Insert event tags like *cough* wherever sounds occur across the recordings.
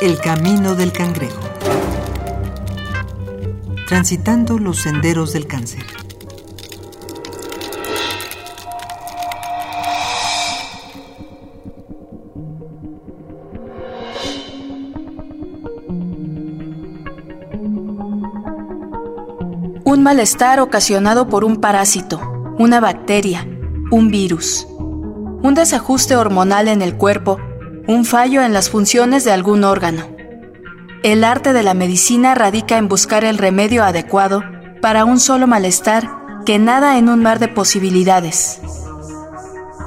El camino del cangrejo. Transitando los senderos del cáncer. Un malestar ocasionado por un parásito, una bacteria, un virus, un desajuste hormonal en el cuerpo, un fallo en las funciones de algún órgano. El arte de la medicina radica en buscar el remedio adecuado para un solo malestar que nada en un mar de posibilidades.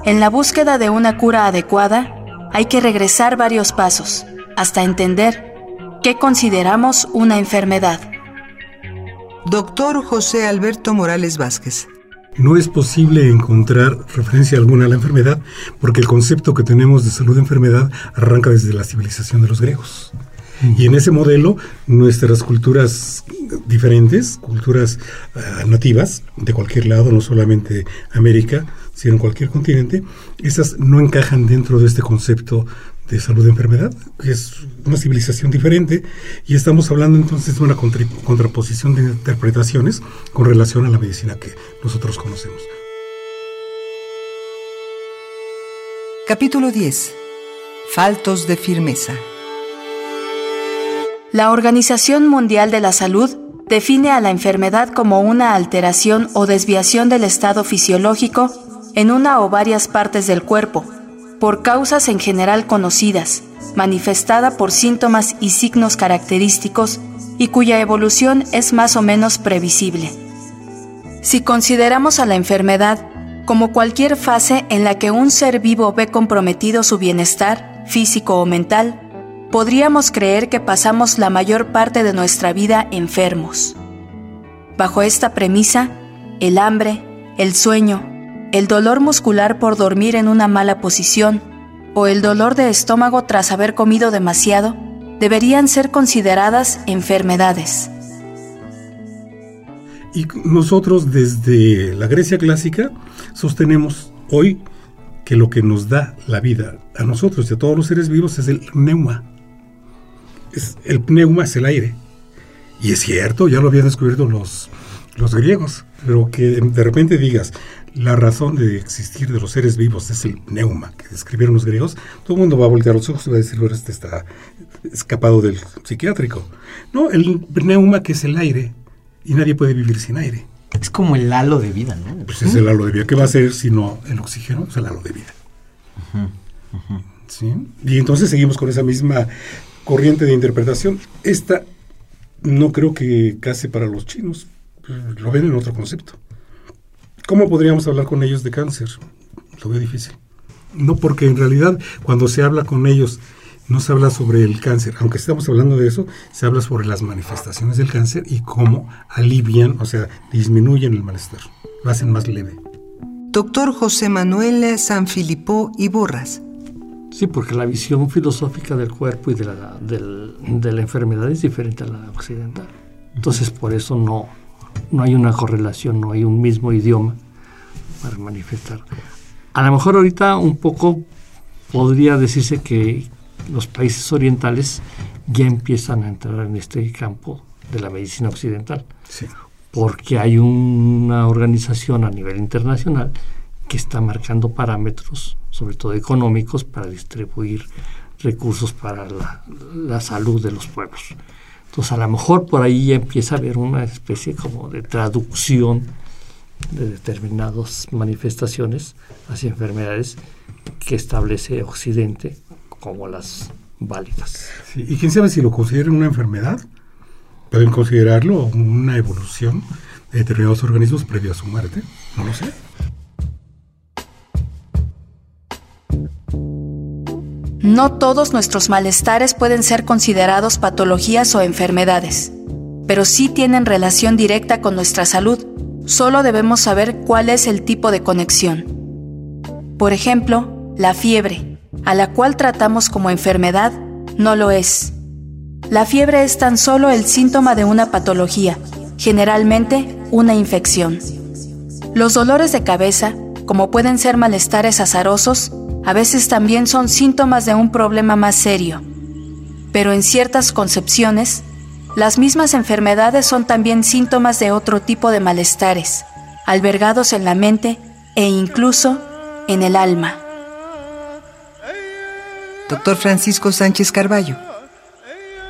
En la búsqueda de una cura adecuada, hay que regresar varios pasos hasta entender qué consideramos una enfermedad. Doctor José Alberto Morales Vázquez. No es posible encontrar referencia alguna a la enfermedad porque el concepto que tenemos de salud de enfermedad arranca desde la civilización de los griegos. Y en ese modelo, nuestras culturas diferentes, culturas uh, nativas de cualquier lado, no solamente América, sino en cualquier continente, esas no encajan dentro de este concepto de salud de enfermedad, que es una civilización diferente, y estamos hablando entonces de una contra contraposición de interpretaciones con relación a la medicina que nosotros conocemos. Capítulo 10. Faltos de firmeza. La Organización Mundial de la Salud define a la enfermedad como una alteración o desviación del estado fisiológico en una o varias partes del cuerpo, por causas en general conocidas, manifestada por síntomas y signos característicos y cuya evolución es más o menos previsible. Si consideramos a la enfermedad como cualquier fase en la que un ser vivo ve comprometido su bienestar, físico o mental, podríamos creer que pasamos la mayor parte de nuestra vida enfermos. Bajo esta premisa, el hambre, el sueño, el dolor muscular por dormir en una mala posición o el dolor de estómago tras haber comido demasiado deberían ser consideradas enfermedades. Y nosotros desde la Grecia clásica sostenemos hoy que lo que nos da la vida a nosotros y a todos los seres vivos es el pneuma. Es, el pneuma es el aire. Y es cierto, ya lo habían descubierto los, los griegos, pero que de repente digas, la razón de existir de los seres vivos es el pneuma que describieron los griegos, todo el mundo va a voltear los ojos y va a decir, bueno, este está escapado del psiquiátrico. No, el pneuma que es el aire, y nadie puede vivir sin aire. Es como el halo de vida, ¿no? Pues es el halo de vida. ¿Qué va a ser si no el oxígeno? Es el halo de vida. ¿Sí? Y entonces seguimos con esa misma corriente de interpretación. Esta no creo que case para los chinos. Lo ven en otro concepto. ¿Cómo podríamos hablar con ellos de cáncer? Lo veo difícil. No, porque en realidad cuando se habla con ellos no se habla sobre el cáncer, aunque estamos hablando de eso, se habla sobre las manifestaciones del cáncer y cómo alivian, o sea, disminuyen el malestar, lo hacen más leve. Doctor José Manuel Sanfilippo y Borras. Sí, porque la visión filosófica del cuerpo y de la, del, de la enfermedad es diferente a la occidental. Entonces, por eso no, no hay una correlación, no hay un mismo idioma para manifestar. A lo mejor ahorita un poco podría decirse que los países orientales ya empiezan a entrar en este campo de la medicina occidental, Sí. porque hay una organización a nivel internacional que está marcando parámetros, sobre todo económicos, para distribuir recursos para la, la salud de los pueblos. Entonces, a lo mejor por ahí ya empieza a haber una especie como de traducción de determinadas manifestaciones hacia enfermedades que establece Occidente como las válidas. Y quién sabe si lo consideran una enfermedad. Pueden considerarlo una evolución de determinados organismos previo a su muerte. No lo sé. No todos nuestros malestares pueden ser considerados patologías o enfermedades, pero sí tienen relación directa con nuestra salud. Solo debemos saber cuál es el tipo de conexión. Por ejemplo, la fiebre, a la cual tratamos como enfermedad, no lo es. La fiebre es tan solo el síntoma de una patología, generalmente una infección. Los dolores de cabeza, como pueden ser malestares azarosos, a veces también son síntomas de un problema más serio. Pero en ciertas concepciones, las mismas enfermedades son también síntomas de otro tipo de malestares, albergados en la mente e incluso en el alma. Doctor Francisco Sánchez Carballo.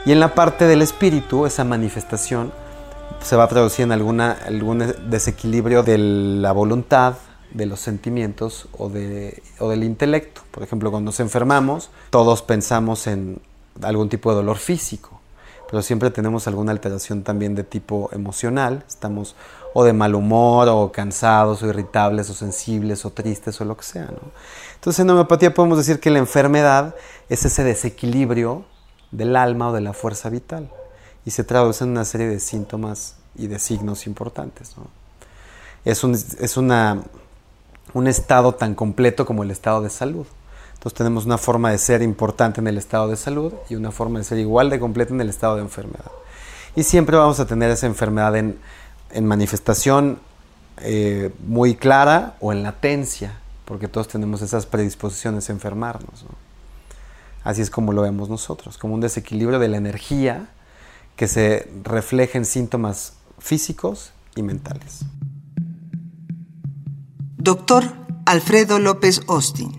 Y en la parte del espíritu, esa manifestación se va a traducir en alguna, algún desequilibrio de la voluntad, de los sentimientos o, de, o del intelecto. Por ejemplo, cuando nos enfermamos, todos pensamos en algún tipo de dolor físico, pero siempre tenemos alguna alteración también de tipo emocional. Estamos o de mal humor, o cansados, o irritables, o sensibles, o tristes, o lo que sea. Entonces en homeopatía podemos decir que la enfermedad es ese desequilibrio del alma o de la fuerza vital y se traduce en una serie de síntomas y de signos importantes. Es, un, es una, un estado tan completo como el estado de salud. Entonces tenemos una forma de ser importante en el estado de salud y una forma de ser igual de completa en el estado de enfermedad. Y siempre vamos a tener esa enfermedad en, en manifestación eh, muy clara o en latencia, porque todos tenemos esas predisposiciones a enfermarnos. Así es como lo vemos nosotros, como un desequilibrio de la energía que se refleja en síntomas físicos y mentales. Doctor Alfredo López Austin.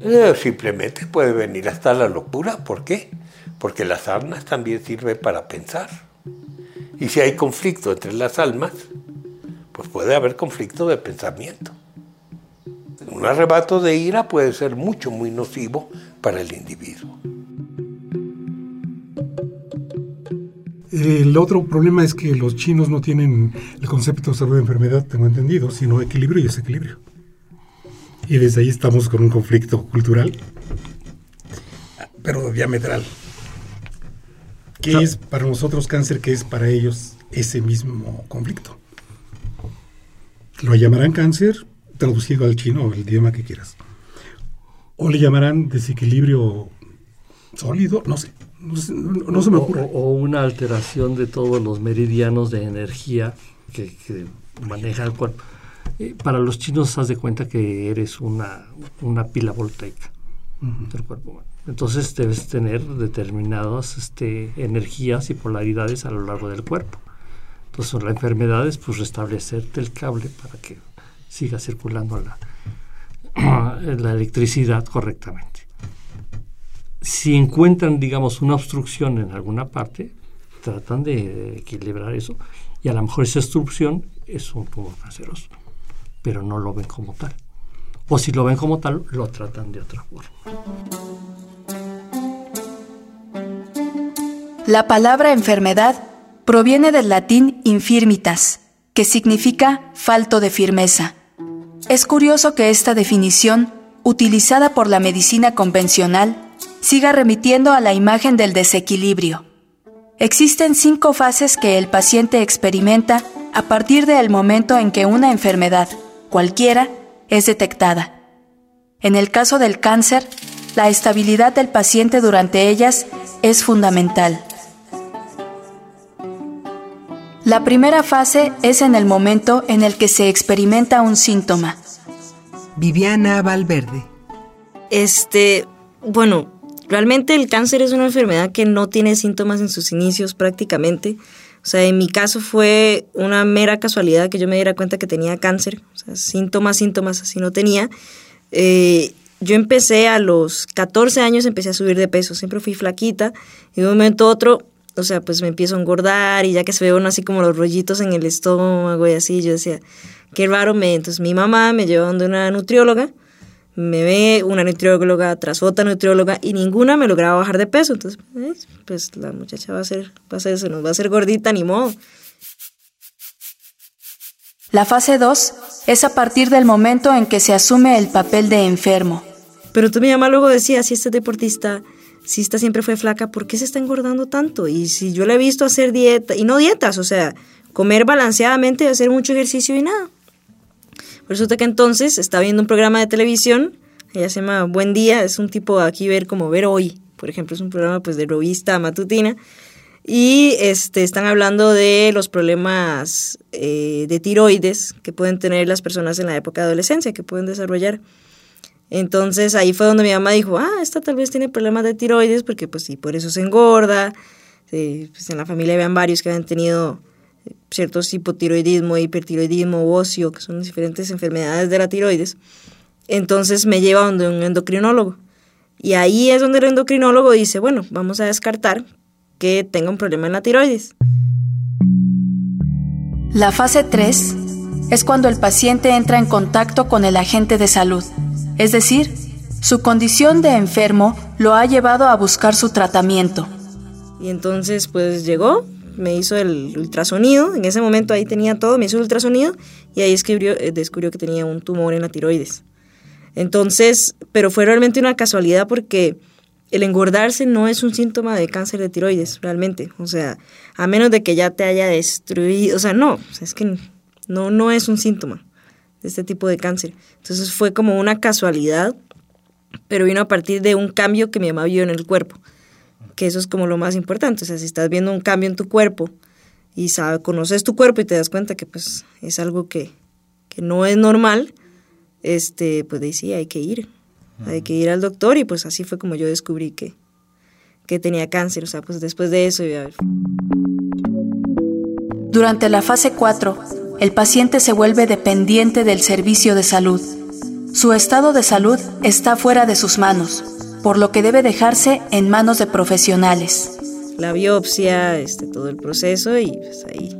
Eh, simplemente puede venir hasta la locura. ¿Por qué? Porque las armas también sirven para pensar. Y si hay conflicto entre las almas, pues puede haber conflicto de pensamiento. Un arrebato de ira puede ser mucho, muy nocivo para el individuo. El otro problema es que los chinos no tienen el concepto de salud de enfermedad, tengo entendido, sino equilibrio y desequilibrio. Y desde ahí estamos con un conflicto cultural, pero diametral. ¿Qué es para nosotros cáncer? ¿Qué es para ellos ese mismo conflicto? Lo llamarán cáncer, traducido al chino o el idioma que quieras. O le llamarán desequilibrio sólido, no sé. No, se me ocurre. O, una alteración de todos los meridianos de energía que, maneja el cuerpo. Eh, para los chinos, haz de cuenta que eres una, una pila voltaica del cuerpo humano. Entonces debes tener determinadas este, energías y polaridades a lo largo del cuerpo. Entonces la enfermedad es pues restablecerte el cable para que siga circulando la, *clears throat* la electricidad correctamente. Si encuentran, digamos, una obstrucción en alguna parte, tratan de equilibrar eso y a lo mejor esa obstrucción es un tumor canceroso, pero no lo ven como tal. O si lo ven como tal, lo tratan de otra forma. La palabra enfermedad proviene del latín infirmitas, que significa falto de firmeza. Es curioso que esta definición, utilizada por la medicina convencional, siga remitiendo a la imagen del desequilibrio. Existen cinco fases que el paciente experimenta a partir del momento en que una enfermedad, cualquiera, es detectada. En el caso del cáncer, la estabilidad del paciente durante ellas es fundamental. La primera fase es en el momento en el que se experimenta un síntoma. Viviana Valverde. Este, bueno, realmente el cáncer es una enfermedad que no tiene síntomas en sus inicios prácticamente. O sea, en mi caso fue una mera casualidad que yo me diera cuenta que tenía cáncer. O sea, síntomas, síntomas así no tenía. Eh, yo empecé a los 14 años, empecé a subir de peso. Siempre fui flaquita. Y de un momento a otro o sea, pues me empiezo a engordar y ya que se ve uno así como los rollitos en el estómago y así, yo decía, qué raro me... Entonces mi mamá me llevó donde una nutrióloga, me ve una nutrióloga tras otra nutrióloga y ninguna me lograba bajar de peso. Entonces, pues, la muchacha va a ser, va a ser, se nos va a hacer gordita, ni modo. La fase 2 es a partir del momento en que se asume el papel de enfermo. Pero tú mi mamá luego decía, si este deportista si esta siempre fue flaca, ¿por qué se está engordando tanto? Y si yo la he visto hacer dieta, y no dietas, o sea, comer balanceadamente, hacer mucho ejercicio y nada. Resulta que entonces está viendo un programa de televisión, ella se llama Buen Día, es un tipo aquí ver como ver hoy, por ejemplo, es un programa pues de revista matutina, y este, están hablando de los problemas eh, de tiroides que pueden tener las personas en la época de adolescencia, que pueden desarrollar. Entonces ahí fue donde mi mamá dijo, ah, esta tal vez tiene problemas de tiroides porque pues sí, por eso se engorda. pues en la familia habían varios que habían tenido ciertos hipotiroidismo, hipertiroidismo, óseo, que son diferentes enfermedades de la tiroides. Entonces me lleva donde un endocrinólogo. Y ahí es donde el endocrinólogo dice, bueno, vamos a descartar que tenga un problema en la tiroides. La fase 3 es cuando el paciente entra en contacto con el agente de salud, es decir, su condición de enfermo lo ha llevado a buscar su tratamiento. Y entonces pues llegó, me hizo el ultrasonido, en ese momento ahí tenía todo, me hizo el ultrasonido y ahí descubrió, eh, descubrió que tenía un tumor en la tiroides. Entonces, pero fue realmente una casualidad porque el engordarse no es un síntoma de cáncer de tiroides, realmente. O sea, a menos de que ya te haya destruido, o sea, no, es que no, no es un síntoma de este tipo de cáncer. Entonces fue como una casualidad, pero vino a partir de un cambio que mi mamá vio en el cuerpo, que eso es como lo más importante. O sea, si estás viendo un cambio en tu cuerpo y sabes, conoces tu cuerpo y te das cuenta que pues es algo que, que no es normal, este, pues decía, hay que ir, hay que ir al doctor y pues así fue como yo descubrí que, que tenía cáncer, o sea, pues después de eso Durante la fase 4, el paciente se vuelve dependiente del servicio de salud. Su estado de salud está fuera de sus manos, por lo que debe dejarse en manos de profesionales. La biopsia, este, todo el proceso y pues ahí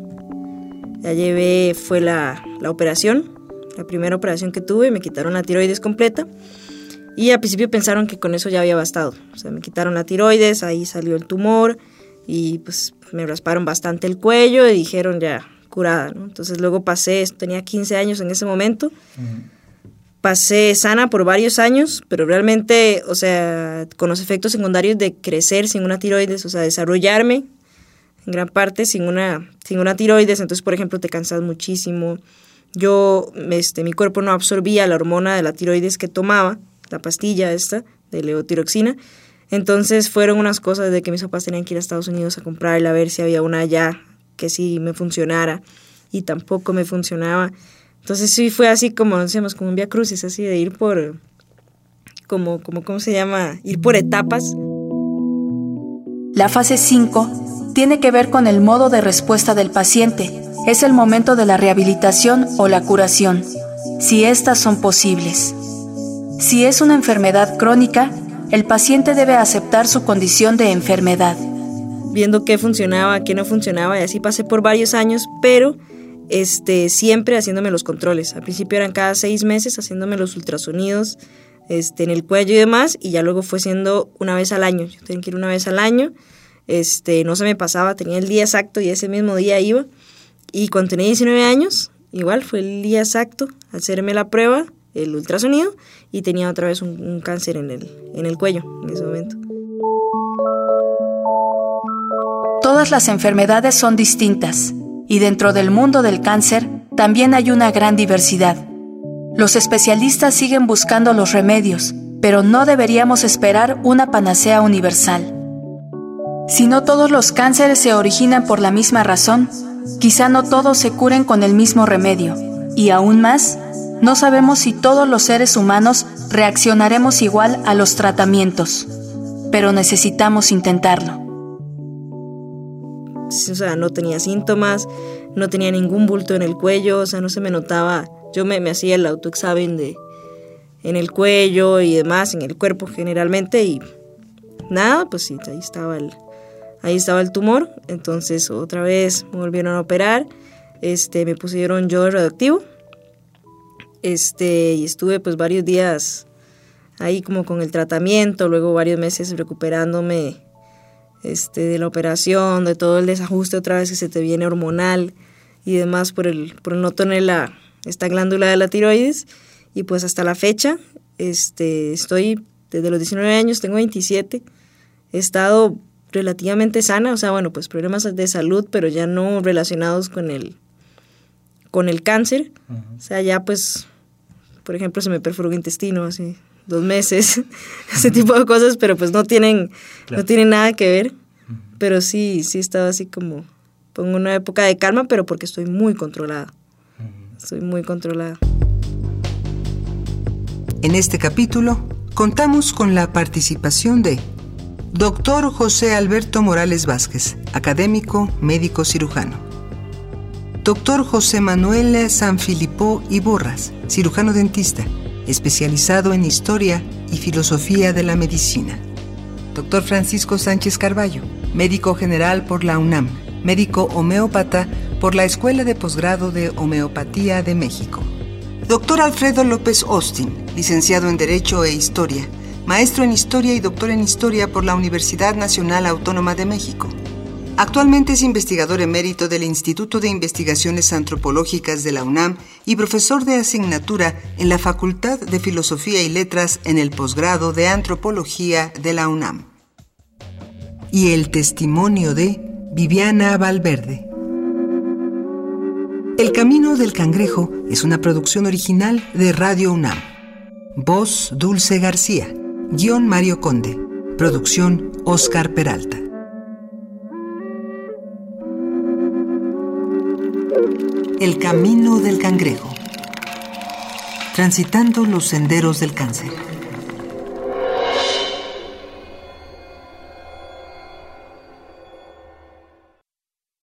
ya llevé, fue la, la operación, la primera operación que tuve, me quitaron la tiroides completa. Y al principio pensaron que con eso ya había bastado. O sea, me quitaron la tiroides, ahí salió el tumor y pues me rasparon bastante el cuello y dijeron ya curada, ¿no? Entonces luego pasé, tenía 15 años en ese momento, pasé sana por varios años, pero realmente, o sea, con los efectos secundarios de crecer sin una tiroides, o sea, desarrollarme en gran parte sin una, sin una tiroides, entonces por ejemplo te cansas muchísimo, yo, este, mi cuerpo no absorbía la hormona de la tiroides que tomaba, la pastilla esta de leotiroxina. Entonces fueron unas cosas de que mis papás tenían que ir a Estados Unidos a comprarla, a ver si había una allá que sí me funcionara y tampoco me funcionaba. Entonces sí fue así como, decíamos, como un via crucis, así de ir por, como, como, ¿cómo se llama? Ir por etapas. La fase 5 tiene que ver con el modo de respuesta del paciente es el momento de la rehabilitación o la curación, si éstas son posibles. Si es una enfermedad crónica, el paciente debe aceptar su condición de enfermedad. Viendo qué funcionaba, qué no funcionaba, y así pasé por varios años, pero este, siempre haciéndome los controles. Al principio eran cada seis meses haciéndome los ultrasonidos este, en el cuello y demás, y ya luego fue siendo una vez al año. Yo tenía que ir una vez al año, este, no se me pasaba, tenía el día exacto y ese mismo día iba. Y cuando tenía 19 años, igual fue el día exacto, hacerme la prueba, el ultrasonido, y tenía otra vez un, cáncer en el, en el cuello en ese momento. Todas las enfermedades son distintas, y dentro del mundo del cáncer también hay una gran diversidad. Los especialistas siguen buscando los remedios, pero no deberíamos esperar una panacea universal. Si no todos los cánceres se originan por la misma razón, Quizá no todos se curen con el mismo remedio, y aún más, no sabemos si todos los seres humanos reaccionaremos igual a los tratamientos, pero necesitamos intentarlo. O sea, no tenía síntomas, no tenía ningún bulto en el cuello, o sea, no se me notaba. Yo me, hacía el autoexamen de en el cuello y demás, en el cuerpo generalmente, y nada, pues sí, ahí estaba el, ahí estaba el tumor, entonces otra vez me volvieron a operar, este, me pusieron yodo radioactivo, este, y estuve pues varios días ahí como con el tratamiento, luego varios meses recuperándome este, de la operación, de todo el desajuste otra vez que se te viene hormonal y demás por el, por no tener la, esta glándula de la tiroides, y pues hasta la fecha, este, estoy desde los 19 años, tengo 27, he estado relativamente sana, o sea, bueno, pues problemas de salud, pero ya no relacionados con el, con el cáncer. O sea, ya pues, por ejemplo, se me perforó un intestino hace dos meses, *laughs* ese tipo de cosas, pero pues no tienen, no tienen nada que ver. Pero sí, sí estaba así como, pongo una época de calma, pero porque estoy muy controlada. Estoy muy controlada. En este capítulo contamos con la participación de Dr. José Alberto Morales Vázquez, académico, médico cirujano. Dr. José Manuel Sanfilippo Iborras, cirujano dentista, especializado en historia y filosofía de la medicina. Dr. Francisco Sánchez Carballo, médico general por la UNAM, médico homeópata por la Escuela de Posgrado de Homeopatía de México. Dr. Alfredo López Austin, licenciado en Derecho e Historia, maestro en Historia y doctor en Historia por la Universidad Nacional Autónoma de México. Actualmente es investigador emérito del Instituto de Investigaciones Antropológicas de la UNAM y profesor de asignatura en la Facultad de Filosofía y Letras en el posgrado de Antropología de la UNAM. Y el testimonio de Viviana Valverde. El Camino del Cangrejo es una producción original de Radio UNAM. Voz Dulce García. Guión Mario Conde. Producción Oscar Peralta. El Camino del Cangrejo. Transitando los senderos del cáncer.